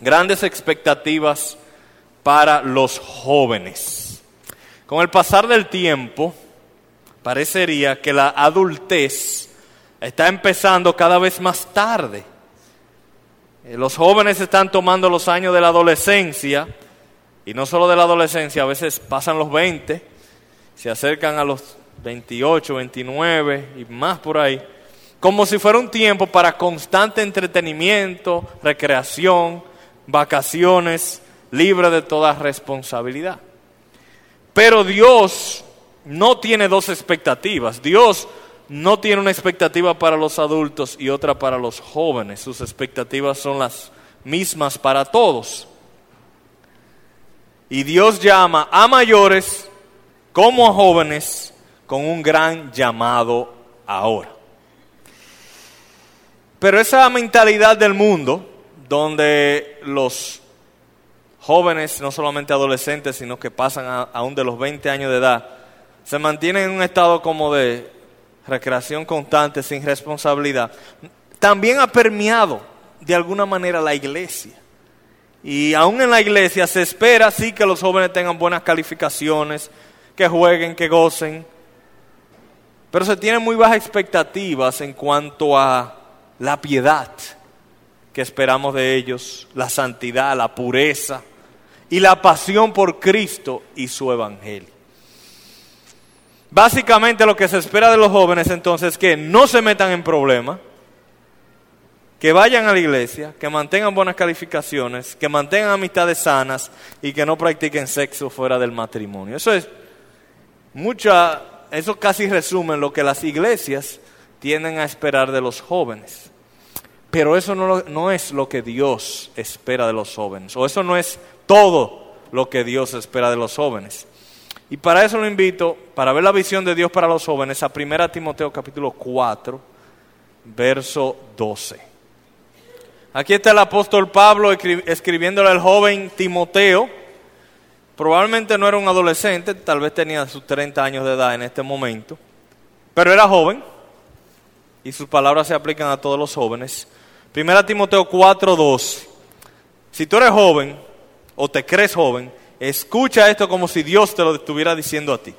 grandes expectativas para los jóvenes. Con el pasar del tiempo, parecería que la adultez está empezando cada vez más tarde. Eh, los jóvenes están tomando los años de la adolescencia, y no solo de la adolescencia, a veces pasan los 20, se acercan a los 28, 29 y más por ahí, como si fuera un tiempo para constante entretenimiento, recreación, vacaciones, libre de toda responsabilidad. Pero Dios no tiene dos expectativas. Dios no tiene una expectativa para los adultos y otra para los jóvenes. Sus expectativas son las mismas para todos. Y Dios llama a mayores como a jóvenes con un gran llamado ahora. Pero esa mentalidad del mundo, donde los jóvenes, no solamente adolescentes, sino que pasan aún de los 20 años de edad, se mantienen en un estado como de recreación constante, sin responsabilidad, también ha permeado de alguna manera la iglesia. Y aún en la iglesia se espera sí que los jóvenes tengan buenas calificaciones, que jueguen, que gocen, pero se tienen muy bajas expectativas en cuanto a la piedad que esperamos de ellos, la santidad, la pureza y la pasión por Cristo y su Evangelio. Básicamente lo que se espera de los jóvenes entonces es que no se metan en problemas, que vayan a la iglesia, que mantengan buenas calificaciones, que mantengan amistades sanas y que no practiquen sexo fuera del matrimonio. Eso es mucha, eso casi resume lo que las iglesias tienden a esperar de los jóvenes. Pero eso no, no es lo que Dios espera de los jóvenes, o eso no es todo lo que Dios espera de los jóvenes. Y para eso lo invito, para ver la visión de Dios para los jóvenes, a 1 Timoteo capítulo 4, verso 12. Aquí está el apóstol Pablo escribiéndole al joven Timoteo. Probablemente no era un adolescente, tal vez tenía sus 30 años de edad en este momento, pero era joven y sus palabras se aplican a todos los jóvenes. 1 Timoteo 4, 12. Si tú eres joven o te crees joven, Escucha esto como si Dios te lo estuviera diciendo a ti.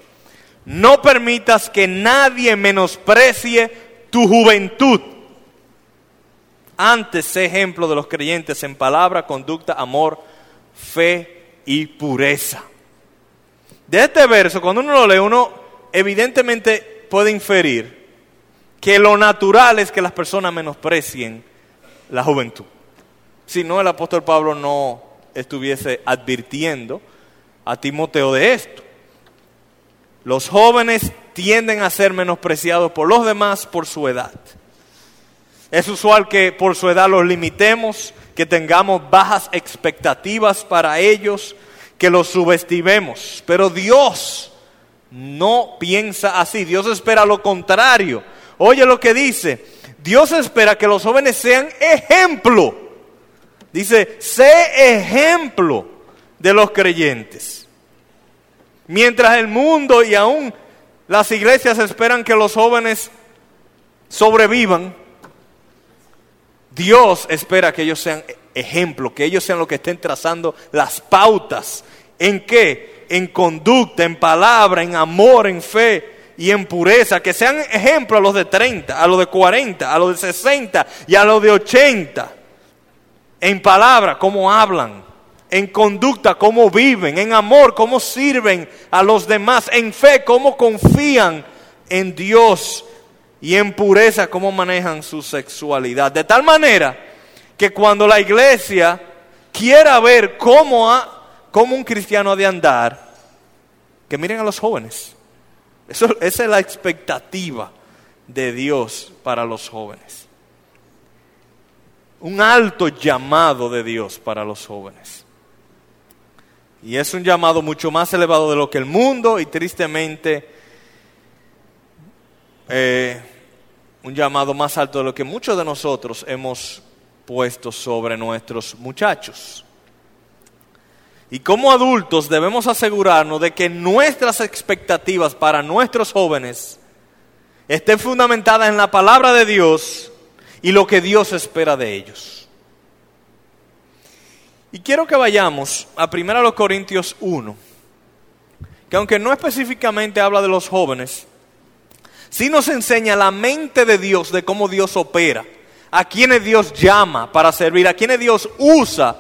No permitas que nadie menosprecie tu juventud. Antes sé ejemplo de los creyentes en palabra, conducta, amor, fe y pureza. De este verso, cuando uno lo lee, uno evidentemente puede inferir que lo natural es que las personas menosprecien la juventud. Si no, el apóstol Pablo no estuviese advirtiendo a Timoteo de esto. Los jóvenes tienden a ser menospreciados por los demás por su edad. Es usual que por su edad los limitemos, que tengamos bajas expectativas para ellos, que los subestimemos. Pero Dios no piensa así. Dios espera lo contrario. Oye lo que dice. Dios espera que los jóvenes sean ejemplo. Dice, sé ejemplo de los creyentes. Mientras el mundo y aún las iglesias esperan que los jóvenes sobrevivan, Dios espera que ellos sean ejemplo, que ellos sean los que estén trazando las pautas. ¿En qué? En conducta, en palabra, en amor, en fe y en pureza. Que sean ejemplo a los de 30, a los de 40, a los de 60 y a los de 80. En palabra, cómo hablan en conducta, cómo viven, en amor, cómo sirven a los demás, en fe, cómo confían en Dios y en pureza, cómo manejan su sexualidad. De tal manera que cuando la iglesia quiera ver cómo, un cristiano ha de andar, que miren a los jóvenes. Esa es la expectativa de Dios para los jóvenes. Un alto llamado de Dios para los jóvenes. Y es un llamado mucho más elevado de lo que el mundo y tristemente eh, un llamado más alto de lo que muchos de nosotros hemos puesto sobre nuestros muchachos. Y como adultos debemos asegurarnos de que nuestras expectativas para nuestros jóvenes estén fundamentadas en la palabra de Dios y lo que Dios espera de ellos. Y quiero que vayamos a 1 Corintios 1, que aunque no específicamente habla de los jóvenes, sí nos enseña la mente de Dios, de cómo Dios opera, a quienes Dios llama para servir, a quienes Dios usa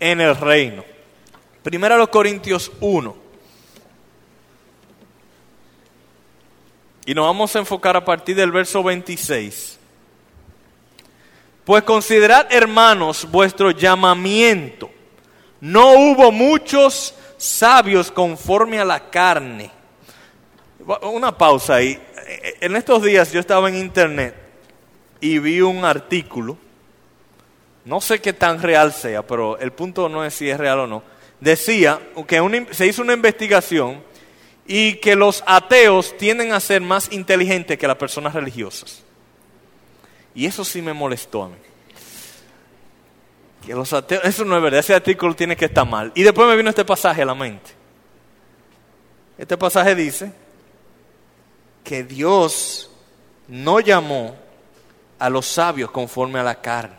en el reino. 1 Corintios 1. Y nos vamos a enfocar a partir del verso 26. Pues considerad, hermanos, vuestro llamamiento. No hubo muchos sabios conforme a la carne. Una pausa ahí. En estos días yo estaba en internet y vi un artículo, no sé qué tan real sea, pero el punto no es si es real o no. Decía que se hizo una investigación y que los ateos tienden a ser más inteligentes que las personas religiosas. Y eso sí me molestó a mí. Que los ateos, eso no es verdad, ese artículo tiene que estar mal. Y después me vino este pasaje a la mente. Este pasaje dice que Dios no llamó a los sabios conforme a la carne,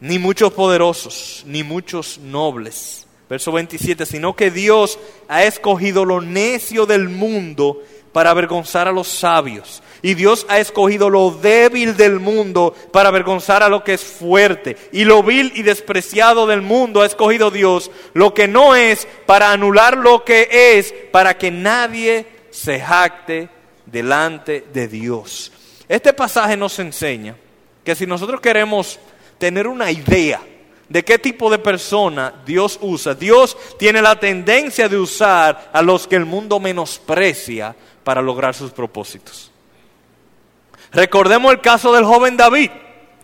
ni muchos poderosos, ni muchos nobles. Verso 27, sino que Dios ha escogido lo necio del mundo para avergonzar a los sabios. Y Dios ha escogido lo débil del mundo para avergonzar a lo que es fuerte. Y lo vil y despreciado del mundo ha escogido Dios lo que no es para anular lo que es, para que nadie se jacte delante de Dios. Este pasaje nos enseña que si nosotros queremos tener una idea de qué tipo de persona Dios usa, Dios tiene la tendencia de usar a los que el mundo menosprecia para lograr sus propósitos. Recordemos el caso del joven David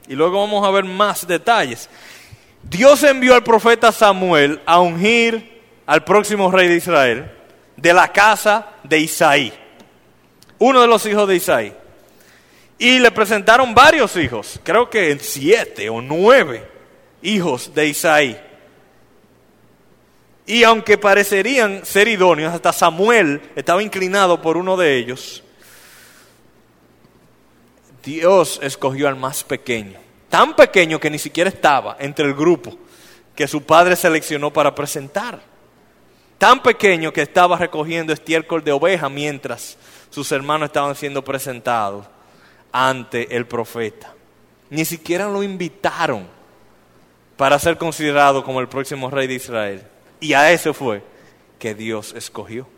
y luego vamos a ver más detalles. Dios envió al profeta Samuel a ungir al próximo rey de Israel de la casa de Isaí, uno de los hijos de Isaí. Y le presentaron varios hijos, creo que siete o nueve hijos de Isaí. Y aunque parecerían ser idóneos, hasta Samuel estaba inclinado por uno de ellos, Dios escogió al más pequeño, tan pequeño que ni siquiera estaba entre el grupo que su padre seleccionó para presentar. Tan pequeño que estaba recogiendo estiércol de oveja mientras sus hermanos estaban siendo presentados ante el profeta. Ni siquiera lo invitaron para ser considerado como el próximo rey de Israel. Y a ese fue que Dios escogió.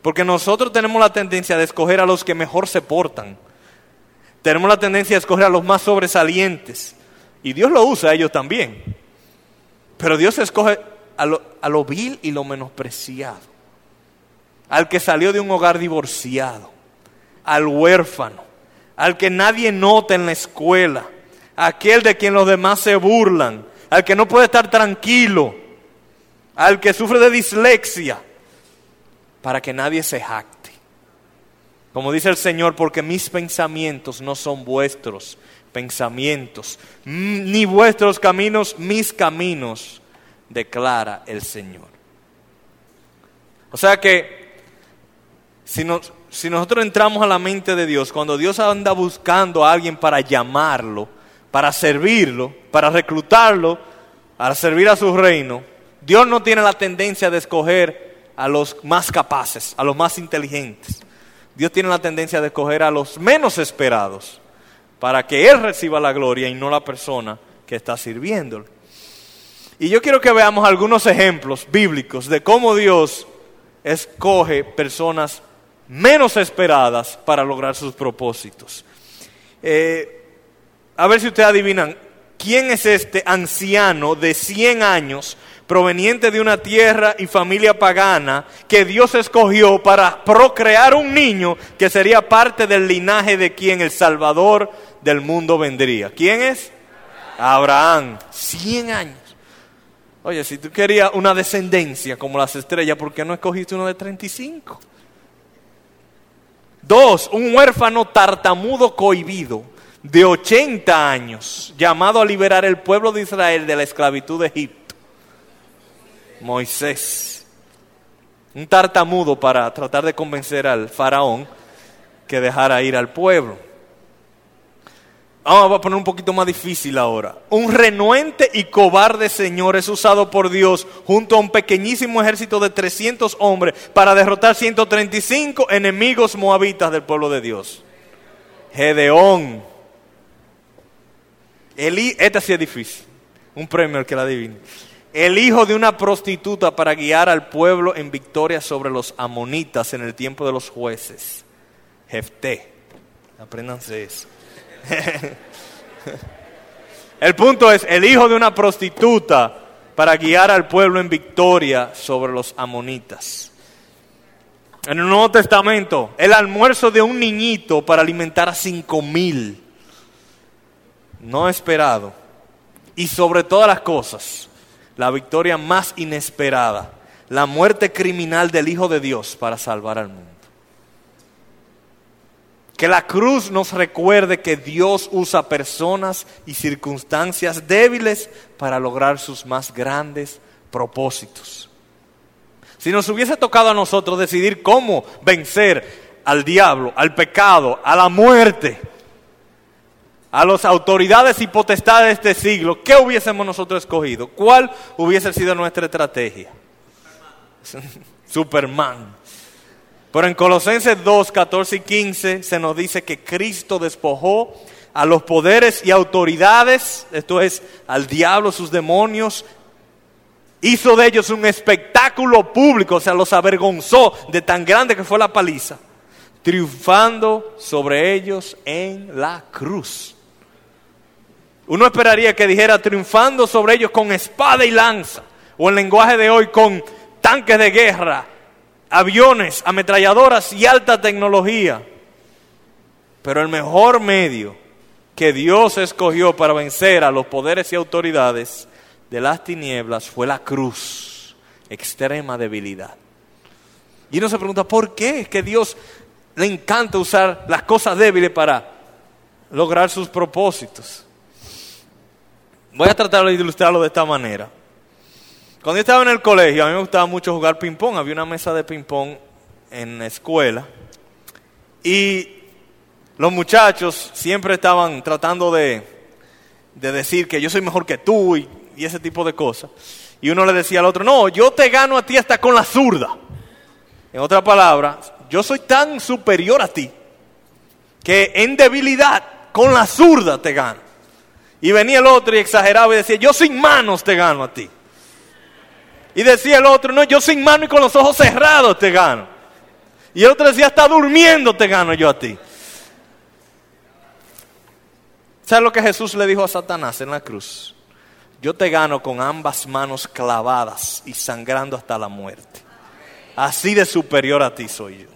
Porque nosotros tenemos la tendencia de escoger a los que mejor se portan. Tenemos la tendencia de escoger a los más sobresalientes. Y Dios lo usa a ellos también. Pero Dios escoge a lo, a lo vil y lo menospreciado. Al que salió de un hogar divorciado. Al huérfano. Al que nadie nota en la escuela. Aquel de quien los demás se burlan. Al que no puede estar tranquilo al que sufre de dislexia, para que nadie se jacte. Como dice el Señor, porque mis pensamientos no son vuestros pensamientos, ni vuestros caminos mis caminos, declara el Señor. O sea que si, si nosotros entramos a la mente de Dios, cuando Dios anda buscando a alguien para llamarlo, para servirlo, para reclutarlo, para servir a su reino, Dios no tiene la tendencia de escoger a los más capaces, a los más inteligentes. Dios tiene la tendencia de escoger a los menos esperados para que Él reciba la gloria y no la persona que está sirviéndole. Y yo quiero que veamos algunos ejemplos bíblicos de cómo Dios escoge personas menos esperadas para lograr sus propósitos. Eh, a ver si ustedes adivinan, ¿quién es este anciano de 100 años proveniente de una tierra y familia pagana que Dios escogió para procrear un niño que sería parte del linaje de quien el Salvador del mundo vendría. ¿Quién es? Abraham, 100 años. Oye, si tú querías una descendencia como las estrellas, ¿por qué no escogiste uno de 35? Dos, un huérfano tartamudo cohibido de 80 años, llamado a liberar el pueblo de Israel de la esclavitud de Egipto. Moisés, un tartamudo para tratar de convencer al faraón que dejara ir al pueblo. Vamos a poner un poquito más difícil ahora. Un renuente y cobarde señor es usado por Dios junto a un pequeñísimo ejército de 300 hombres para derrotar 135 enemigos moabitas del pueblo de Dios. Gedeón. Eli, esta sí es difícil. Un premio al que la adivine. El hijo de una prostituta para guiar al pueblo en victoria sobre los amonitas en el tiempo de los jueces. Jefté. Apréndanse eso. el punto es el hijo de una prostituta para guiar al pueblo en victoria sobre los amonitas. En el Nuevo Testamento, el almuerzo de un niñito para alimentar a cinco mil. No esperado. Y sobre todas las cosas, la victoria más inesperada, la muerte criminal del Hijo de Dios para salvar al mundo. Que la cruz nos recuerde que Dios usa personas y circunstancias débiles para lograr sus más grandes propósitos. Si nos hubiese tocado a nosotros decidir cómo vencer al diablo, al pecado, a la muerte, a las autoridades y potestades de este siglo, ¿qué hubiésemos nosotros escogido? ¿Cuál hubiese sido nuestra estrategia? Superman. Pero en Colosenses 2, 14 y 15 se nos dice que Cristo despojó a los poderes y autoridades, esto es, al diablo, sus demonios, hizo de ellos un espectáculo público, o sea, los avergonzó de tan grande que fue la paliza, triunfando sobre ellos en la cruz. Uno esperaría que dijera triunfando sobre ellos con espada y lanza, o en lenguaje de hoy con tanques de guerra, aviones, ametralladoras y alta tecnología. Pero el mejor medio que Dios escogió para vencer a los poderes y autoridades de las tinieblas fue la cruz, extrema debilidad. Y uno se pregunta, ¿por qué es que Dios le encanta usar las cosas débiles para lograr sus propósitos? Voy a tratar de ilustrarlo de esta manera. Cuando yo estaba en el colegio, a mí me gustaba mucho jugar ping-pong. Había una mesa de ping-pong en la escuela. Y los muchachos siempre estaban tratando de, decir que yo soy mejor que tú y, y, ese tipo de cosas. Y uno le decía al otro, no, yo te gano a ti hasta con la zurda. En otras palabras, yo soy tan superior a ti que en debilidad con la zurda te gano. Y venía el otro y exageraba y decía, yo sin manos te gano a ti. Y decía el otro, no, yo sin mano y con los ojos cerrados te gano. Y el otro decía, está durmiendo te gano yo a ti. ¿Sabes lo que Jesús le dijo a Satanás en la cruz? Yo te gano con ambas manos clavadas y sangrando hasta la muerte. Así de superior a ti soy yo.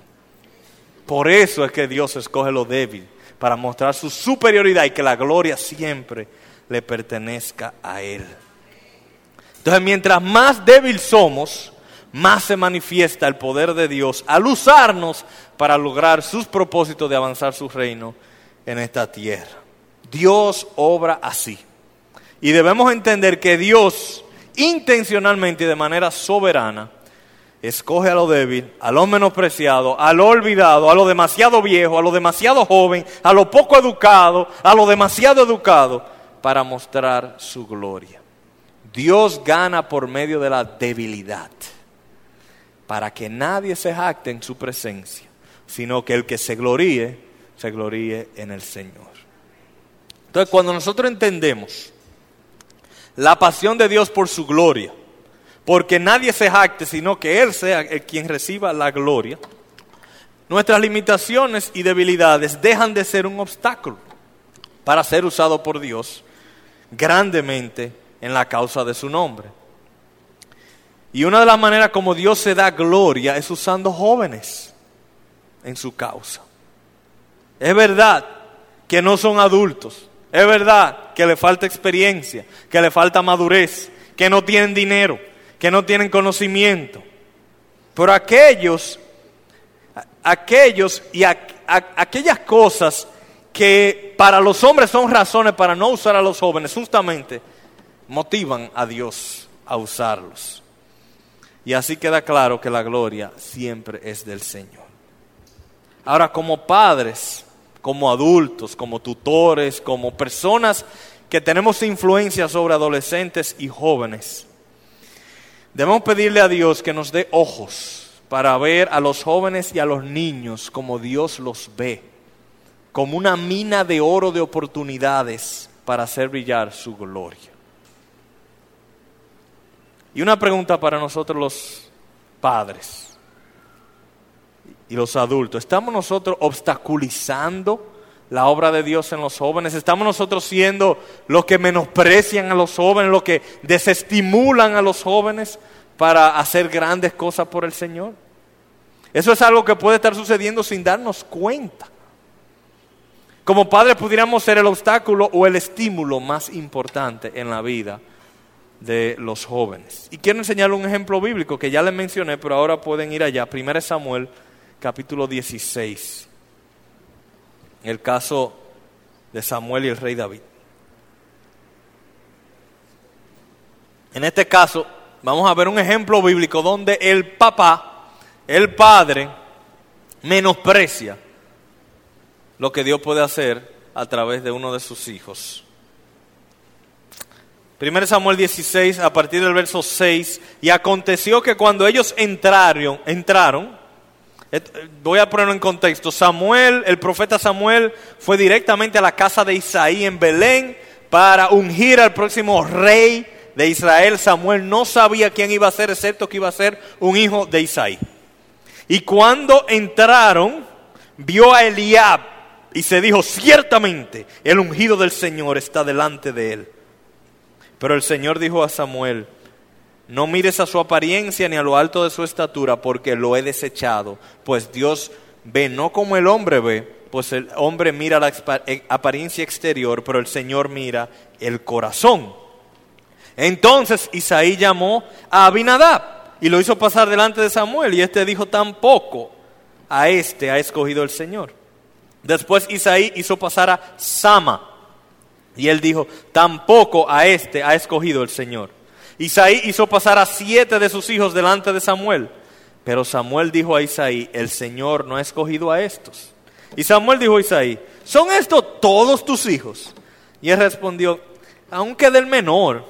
Por eso es que Dios escoge lo débil, para mostrar su superioridad y que la gloria siempre le pertenezca a Él. Entonces, mientras más débil somos, más se manifiesta el poder de Dios al usarnos para lograr sus propósitos de avanzar su reino en esta tierra. Dios obra así. Y debemos entender que Dios intencionalmente y de manera soberana escoge a lo débil, a lo menospreciado, a lo olvidado, a lo demasiado viejo, a lo demasiado joven, a lo poco educado, a lo demasiado educado, para mostrar su gloria. Dios gana por medio de la debilidad, para que nadie se jacte en su presencia, sino que el que se gloríe, se gloríe en el Señor. Entonces, cuando nosotros entendemos la pasión de Dios por su gloria, porque nadie se jacte, sino que Él sea el quien reciba la gloria, nuestras limitaciones y debilidades dejan de ser un obstáculo para ser usado por Dios grandemente en la causa de su nombre. Y una de las maneras como Dios se da gloria es usando jóvenes en su causa. Es verdad que no son adultos. Es verdad que le falta experiencia, que le falta madurez, que no tienen dinero, que no tienen conocimiento. Pero aquellos, aquellos y aquellas cosas que para los hombres son razones para no usar a los jóvenes, justamente motivan a Dios a usarlos. Y así queda claro que la gloria siempre es del Señor. Ahora, como padres, como adultos, como tutores, como personas que tenemos influencia sobre adolescentes y jóvenes. Debemos pedirle a Dios que nos dé ojos para ver a los jóvenes y a los niños como Dios los ve, como una mina de oro de oportunidades para hacer brillar su gloria. Y una pregunta para nosotros los padres y los adultos. ¿Estamos nosotros obstaculizando la obra de Dios en los jóvenes? ¿Estamos nosotros siendo los que menosprecian a los jóvenes, los que desestimulan a los jóvenes para hacer grandes cosas por el Señor? Eso es algo que puede estar sucediendo sin darnos cuenta. Como padres pudiéramos ser el obstáculo o el estímulo más importante en la vida de los jóvenes. Y quiero enseñarle un ejemplo bíblico que ya les mencioné, pero ahora pueden ir allá. 1 Samuel capítulo 16, el caso de Samuel y el rey David. En este caso, vamos a ver un ejemplo bíblico donde el papá, el padre, menosprecia lo que Dios puede hacer a través de uno de sus hijos. 1 Samuel 16, a partir del verso 6, y aconteció que cuando ellos entraron, entraron, Voy a ponerlo en contexto. Samuel, el profeta Samuel, fue directamente a la casa de Isaí en Belén para ungir al próximo rey de Israel. Samuel no sabía quién iba a ser, excepto que iba a ser un hijo de Isaí. Y cuando entraron, vio a Eliab y se dijo, ciertamente el ungido del Señor está delante de él. Pero el Señor dijo a Samuel, no mires a su apariencia ni a lo alto de su estatura, porque lo he desechado. Pues Dios ve no como el hombre ve, pues el hombre mira la eh, apariencia exterior, pero el Señor mira el corazón. Entonces Isaí llamó a Abinadab y lo hizo pasar delante de Samuel, y este dijo, tampoco a este ha escogido el Señor. Después Isaí hizo pasar a Sama, y él dijo, tampoco a este ha escogido el Señor. Isaí hizo pasar a siete de sus hijos delante de Samuel. Pero Samuel dijo a Isaí, el Señor no ha escogido a estos. Y Samuel dijo a Isaí, ¿son estos todos tus hijos? Y él respondió, aunque del menor,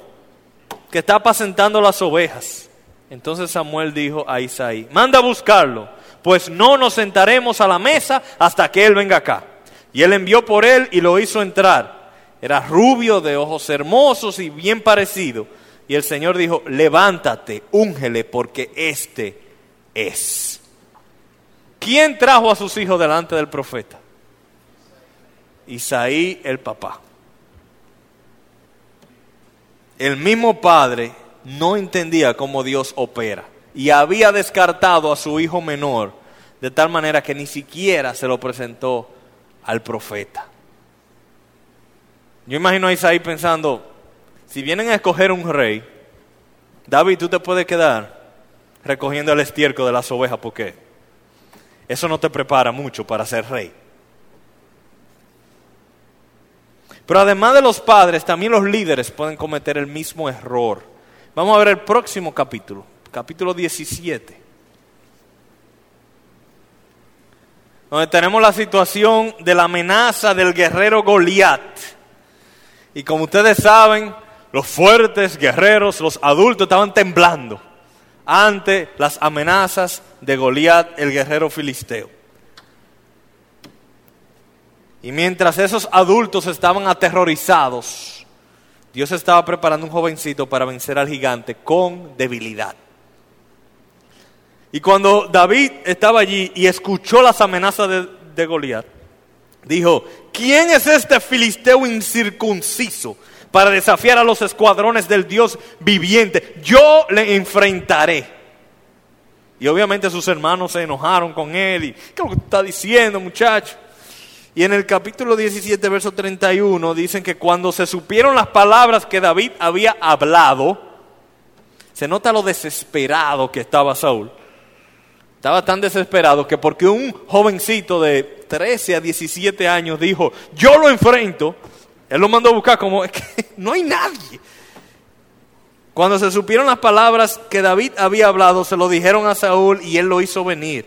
que está apacentando las ovejas. Entonces Samuel dijo a Isaí, manda a buscarlo, pues no nos sentaremos a la mesa hasta que él venga acá. Y él envió por él y lo hizo entrar. Era rubio, de ojos hermosos y bien parecido y el Señor dijo, levántate, úngele, porque este es. ¿Quién trajo a sus hijos delante del profeta? Isaí el papá. El mismo padre no entendía cómo Dios opera y había descartado a su hijo menor de tal manera que ni siquiera se lo presentó al profeta. Yo imagino a Isaí pensando, si vienen a escoger un rey, David, tú te puedes quedar recogiendo el estiércol de las ovejas porque eso no te prepara mucho para ser rey. Pero además de los padres, también los líderes pueden cometer el mismo error. Vamos a ver el próximo capítulo, capítulo 17. Donde tenemos la situación de la amenaza del guerrero Goliat. Y como ustedes saben, los fuertes guerreros, los adultos estaban temblando ante las amenazas de Goliat, el guerrero filisteo. Y mientras esos adultos estaban aterrorizados, Dios estaba preparando un jovencito para vencer al gigante con debilidad. Y cuando David estaba allí y escuchó las amenazas de, Goliat, dijo, ¿quién es este filisteo incircunciso para desafiar a los escuadrones del Dios viviente. Yo le enfrentaré. Y obviamente sus hermanos se enojaron con él. Y, ¿Qué es lo que está diciendo, muchacho? Y en el capítulo 17, verso 31, dicen que cuando se supieron las palabras que David había hablado, se nota lo desesperado que estaba Saúl. Estaba tan desesperado que porque un jovencito de 13 a 17 años dijo, yo lo enfrento, él lo mandó a buscar como, es que no hay nadie. Cuando se supieron las palabras que David había hablado, se lo dijeron a Saúl y él lo hizo venir.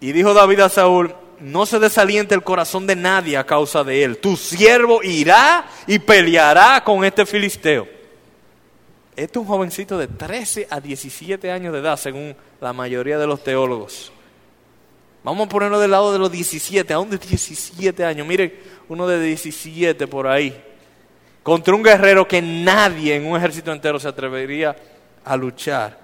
Y dijo David a Saúl, no se desaliente el corazón de nadie a causa de él. Tu siervo irá y peleará con este filisteo. Este es un jovencito de 13 a 17 años de edad, según la mayoría de los teólogos. Vamos a ponerlo del lado de los 17, aún de 17 años. Miren, uno de 17 por ahí. Contra un guerrero que nadie en un ejército entero se atrevería a luchar.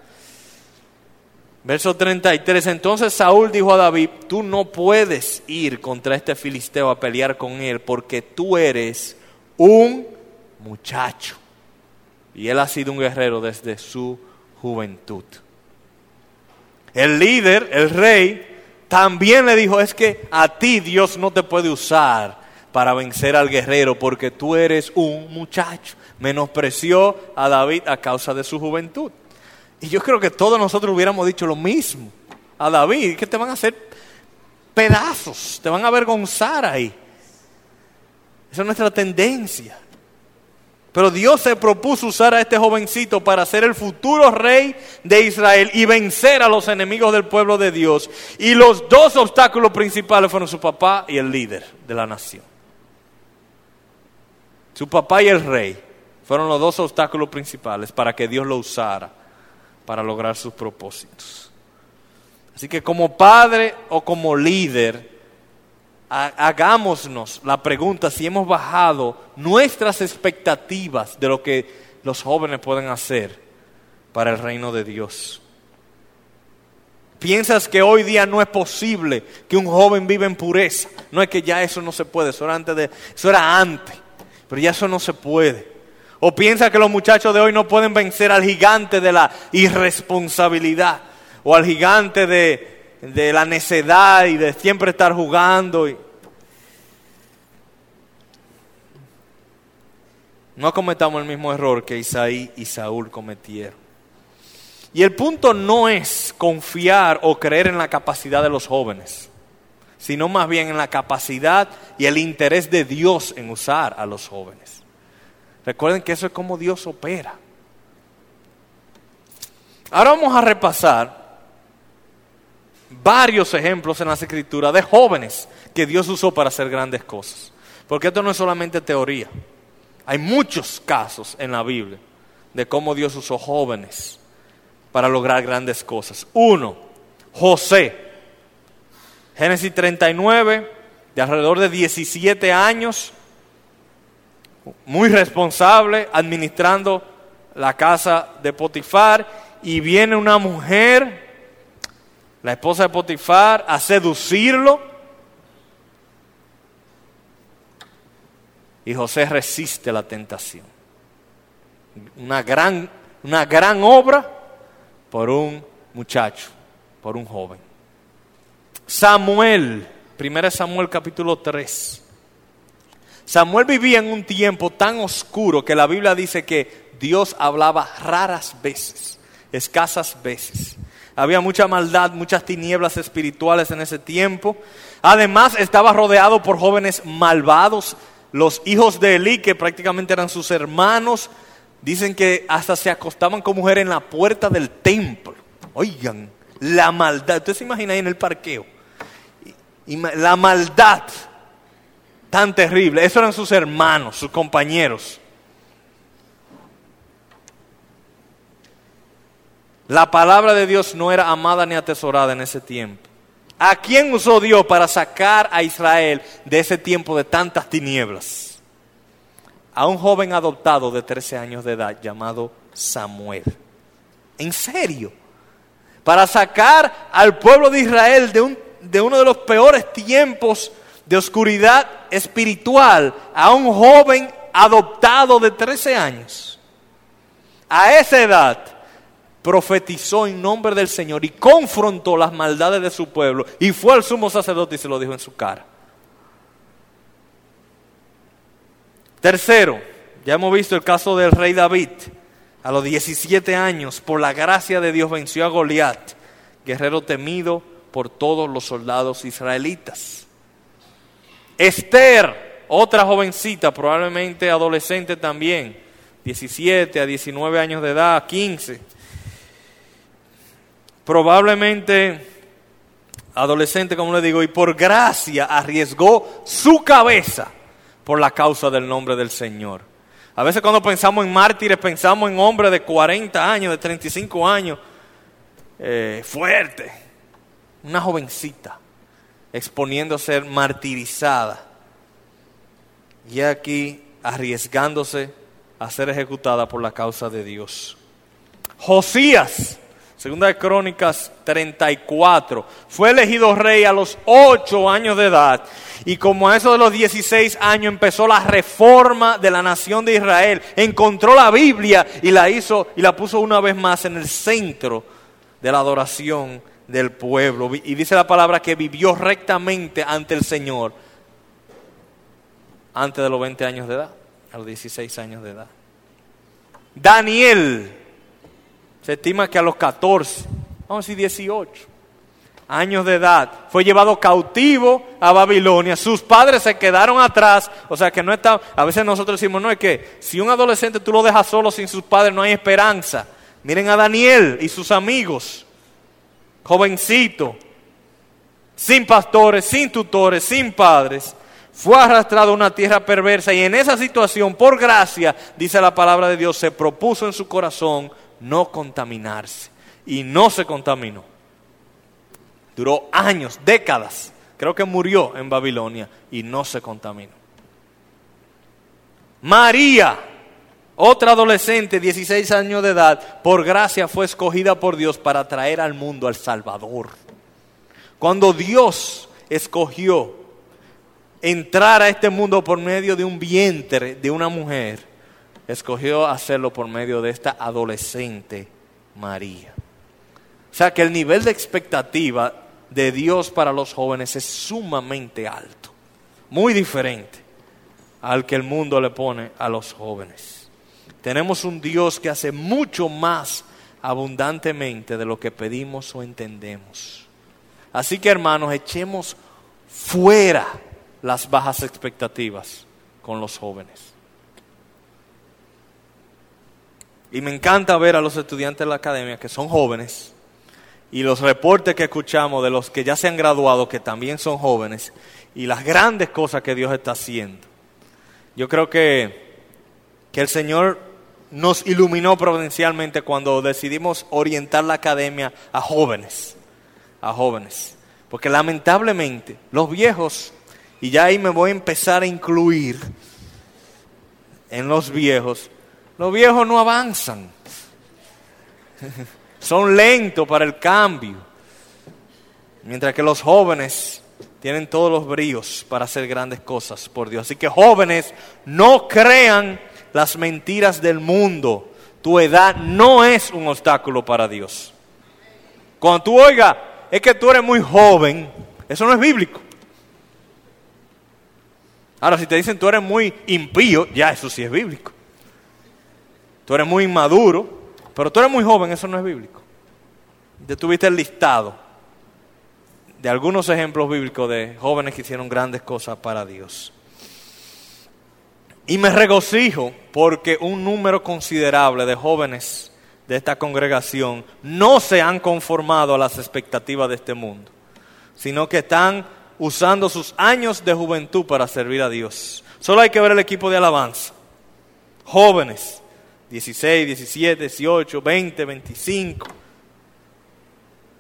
Verso 33. Entonces Saúl dijo a David, tú no puedes ir contra este filisteo a pelear con él porque tú eres un muchacho. Y él ha sido un guerrero desde su juventud. El líder, el rey, también le dijo, es que a ti Dios no te puede usar para vencer al guerrero porque tú eres un muchacho. Menospreció a David a causa de su juventud. Y yo creo que todos nosotros hubiéramos dicho lo mismo a David, que te van a hacer pedazos, te van a avergonzar ahí. Esa es nuestra tendencia. Pero Dios se propuso usar a este jovencito para ser el futuro rey de Israel y vencer a los enemigos del pueblo de Dios. Y los dos obstáculos principales fueron su papá y el líder de la nación. Su papá y el rey fueron los dos obstáculos principales para que Dios lo usara para lograr sus propósitos. Así que como padre o como líder, hagámonos la pregunta si hemos bajado nuestras expectativas de lo que los jóvenes pueden hacer para el reino de Dios. ¿Piensas que hoy día no es posible que un joven viva en pureza? No es que ya eso no se puede, eso era antes, eso era antes pero ya eso no se puede. O piensas que los muchachos de hoy no pueden vencer al gigante de la irresponsabilidad o al gigante de, de la necedad y de siempre estar jugando. No cometamos el mismo error que Isaí y Saúl cometieron. Y el punto no es confiar o creer en la capacidad de los jóvenes, sino más bien en la capacidad y el interés de Dios en usar a los jóvenes. Recuerden que eso es como Dios opera. Ahora vamos a repasar varios ejemplos en las escrituras de jóvenes que Dios usó para hacer grandes cosas. Porque esto no es solamente teoría. Hay muchos casos en la Biblia de cómo Dios usó jóvenes para lograr grandes cosas. Uno, José. Génesis 39, de alrededor de 17 años, muy responsable, administrando la casa de Potifar, y viene una mujer la esposa de Potifar, a seducirlo. Y José resiste la tentación. Una gran, una gran obra por un muchacho, por un joven. Samuel, 1 Samuel capítulo 3. Samuel vivía en un tiempo tan oscuro que la Biblia dice que Dios hablaba raras veces, escasas veces. Había mucha maldad, muchas tinieblas espirituales en ese tiempo. Además estaba rodeado por jóvenes malvados, los hijos de Elí, que prácticamente eran sus hermanos. Dicen que hasta se acostaban con mujeres en la puerta del templo. Oigan, la maldad. Usted se imagina ahí en el parqueo. La maldad tan terrible. Esos eran sus hermanos, sus compañeros. La palabra de Dios no era amada ni atesorada en ese tiempo. ¿A quién usó Dios para sacar a Israel de ese tiempo de tantas tinieblas? A un joven adoptado de 13 años de edad llamado Samuel. ¿En serio? Para sacar al pueblo de Israel de, un, de uno de los peores tiempos de oscuridad espiritual a un joven adoptado de 13 años. A esa edad profetizó en nombre del Señor y confrontó las maldades de su pueblo y fue al sumo sacerdote y se lo dijo en su cara. Tercero, ya hemos visto el caso del rey David. A los 17 años, por la gracia de Dios, venció a Goliat, guerrero temido por todos los soldados israelitas. Esther, otra jovencita, probablemente adolescente también, 17 a 19 años de edad, 15 probablemente adolescente, como le digo, y por gracia arriesgó su cabeza por la causa del nombre del Señor. A veces cuando pensamos en mártires, pensamos en hombres de 40 años, de 35 años, eh, fuerte, una jovencita, exponiendo a ser martirizada. Y aquí arriesgándose a ser ejecutada por la causa de Dios. Josías, segunda de Crónicas 34, fue elegido rey a los 8 años de edad y como a eso de los 16 años empezó la reforma de la nación de Israel, encontró la Biblia y la hizo y la puso una vez más en el centro de la adoración del pueblo. Y dice la palabra que vivió rectamente ante el Señor antes de los 20 años de edad, a los 16 años de edad. Daniel, se estima que a los 14, vamos a decir 18 años de edad, fue llevado cautivo a Babilonia. Sus padres se quedaron atrás, o sea que no está. A veces nosotros decimos, no es que si un adolescente tú lo dejas solo sin sus padres, no hay esperanza. Miren a Daniel y sus amigos, jovencito, sin pastores, sin tutores, sin padres fue arrastrado a una tierra perversa y en esa situación, por gracia, dice la palabra de Dios, se propuso en su corazón no contaminarse y no se contaminó. Duró años, décadas, creo que murió en Babilonia y no se contaminó. María, otra adolescente, 16 años de edad, por gracia fue escogida por Dios para traer al mundo al Salvador. Cuando Dios escogió entrar a este mundo por medio de un vientre de una mujer, escogió hacerlo por medio de esta adolescente María. O sea que el nivel de expectativa de Dios para los jóvenes es sumamente alto, muy diferente al que el mundo le pone a los jóvenes. Tenemos un Dios que hace mucho más abundantemente de lo que pedimos o entendemos. Así que hermanos, echemos fuera las bajas expectativas con los jóvenes. Y me encanta ver a los estudiantes de la academia que son jóvenes y los reportes que escuchamos de los que ya se han graduado, que también son jóvenes, y las grandes cosas que Dios está haciendo. Yo creo que, que el Señor nos iluminó providencialmente cuando decidimos orientar la academia a jóvenes, a jóvenes. Porque lamentablemente los viejos y ya ahí me voy a empezar a incluir en los viejos. Los viejos no avanzan. Son lentos para el cambio. Mientras que los jóvenes tienen todos los bríos para hacer grandes cosas por Dios. Así que jóvenes, no crean las mentiras del mundo. Tu edad no es un obstáculo para Dios. Cuando tú oigas, es que tú eres muy joven, eso no es bíblico. Ahora, si te dicen tú eres muy impío, ya eso sí es bíblico. Tú eres muy inmaduro, pero tú eres muy joven, eso no es bíblico. Ya tuviste el listado de algunos ejemplos bíblicos de jóvenes que hicieron grandes cosas para Dios. Y me regocijo porque un número considerable de jóvenes de esta congregación no se han conformado a las expectativas de este mundo, sino que están usando sus años de juventud para servir a Dios. Solo hay que ver el equipo de alabanza. Jóvenes, 16, 17, 18, 20, 25.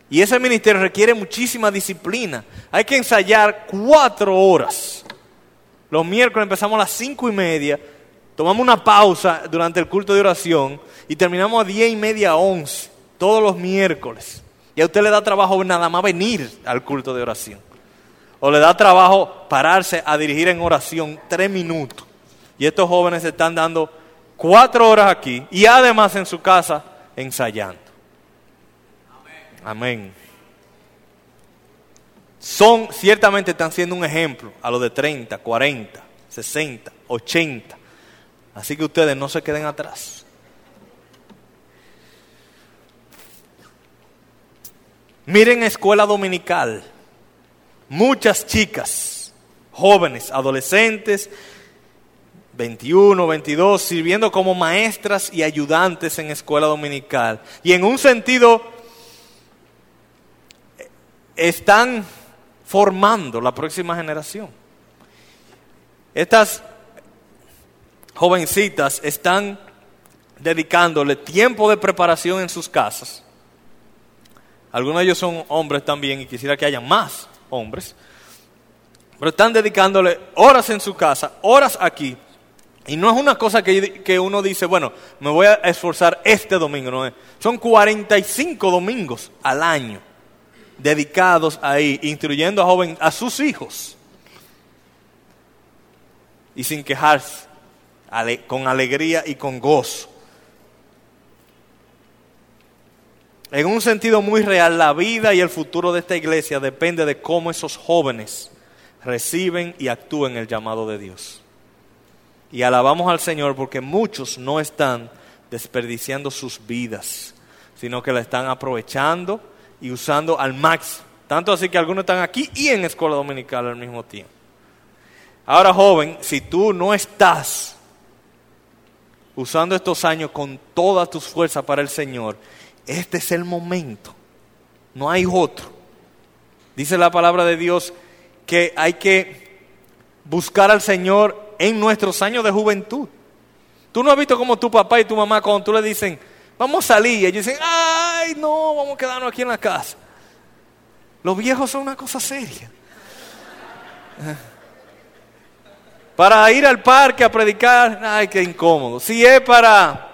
Y ese ministerio requiere muchísima disciplina. Hay que ensayar cuatro horas. Los miércoles empezamos a las cinco y media, tomamos una pausa durante el culto de oración y terminamos a diez y media, once, todos los miércoles. Y a usted le da trabajo nada más venir al culto de oración o le da trabajo pararse a dirigir en oración tres minutos. Y estos jóvenes están dando cuatro horas aquí y además en su casa ensayando. Amén. Son, ciertamente están siendo un ejemplo a los de 30, 40, 60, 80. Así que ustedes no se queden atrás. Miren escuela dominical muchas chicas, jóvenes, adolescentes, 21, 22, sirviendo como maestras y ayudantes en escuela dominical. Y en un sentido están formando la próxima generación. Estas jovencitas están dedicándole tiempo de preparación en sus casas. Algunos de ellos son hombres también y quisiera que haya más hombres. Pero están dedicándole horas en su casa, horas aquí. Y no es una cosa que, que uno dice, bueno, me voy a esforzar este domingo. No, son 45 domingos al año dedicados ahí, instruyendo a, joven, a sus hijos. Y sin quejarse, con alegría y con gozo. En un sentido muy real, la vida y el futuro de esta iglesia depende de cómo esos jóvenes reciben y actúen el llamado de Dios. Y alabamos al Señor porque muchos no están desperdiciando sus vidas, sino que la están aprovechando y usando al máximo. Tanto así que algunos están aquí y en escuela dominical al mismo tiempo. Ahora, joven, si tú no estás usando estos años con todas tus fuerzas para el Señor, este es el momento. No hay otro. Dice la palabra de Dios que hay que buscar al Señor en nuestros años de juventud. Tú no has visto como tu papá y tu mamá cuando tú le dicen, vamos a salir, ellos dicen, ay, no, vamos a quedarnos aquí en la casa. Los viejos son una cosa seria. Para ir al parque a predicar, ay, qué incómodo. Si es para,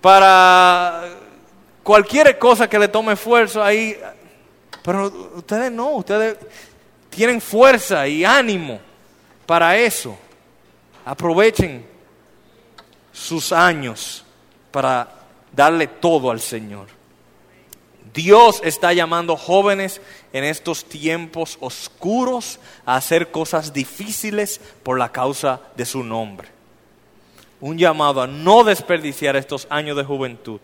para cualquier cosa que le tome esfuerzo ahí, pero ustedes no, ustedes tienen fuerza y ánimo para eso. Aprovechen sus años para darle todo al Señor. Dios está llamando jóvenes en estos tiempos oscuros a hacer cosas difíciles por la causa de su nombre. Un llamado a no desperdiciar estos años de juventud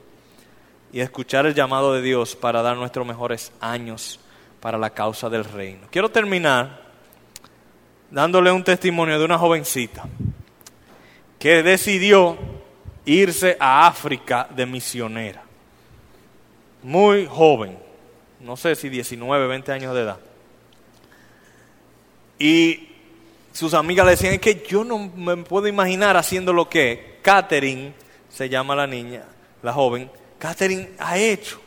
y escuchar el llamado de Dios para dar nuestros mejores años para la causa del reino. Quiero terminar dándole un testimonio de una jovencita que decidió irse a África de misionera. Muy joven, no sé si 19, 20 años de edad. Y sus amigas le decían, es que yo no me puedo imaginar haciendo lo que Catherine, se llama la niña, la joven, Catherine ha hecho.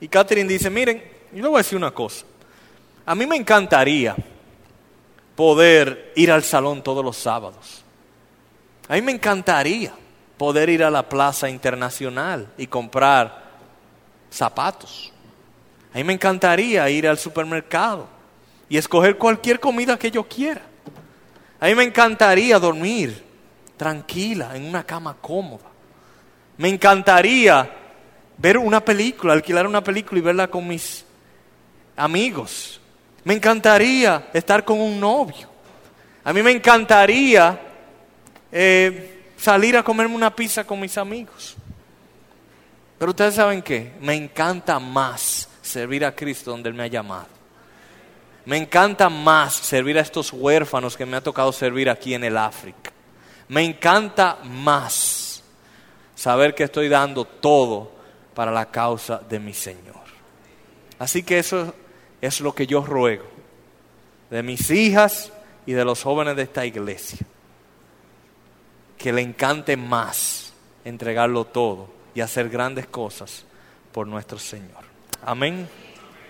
Y Catherine dice, miren, yo le voy a decir una cosa. A mí me encantaría poder ir al salón todos los sábados. A mí me encantaría poder ir a la plaza internacional y comprar zapatos. A mí me encantaría ir al supermercado y escoger cualquier comida que yo quiera. A mí me encantaría dormir tranquila en una cama cómoda. Me encantaría ver una película, alquilar una película y verla con mis amigos. Me encantaría estar con un novio. A mí me encantaría eh, salir a comerme una pizza con mis amigos. Pero ustedes saben qué, me encanta más servir a Cristo donde Él me ha llamado. Me encanta más servir a estos huérfanos que me ha tocado servir aquí en el África. Me encanta más saber que estoy dando todo para la causa de mi Señor. Así que eso es lo que yo ruego de mis hijas y de los jóvenes de esta iglesia. Que le encante más entregarlo todo y hacer grandes cosas por nuestro Señor. Amén.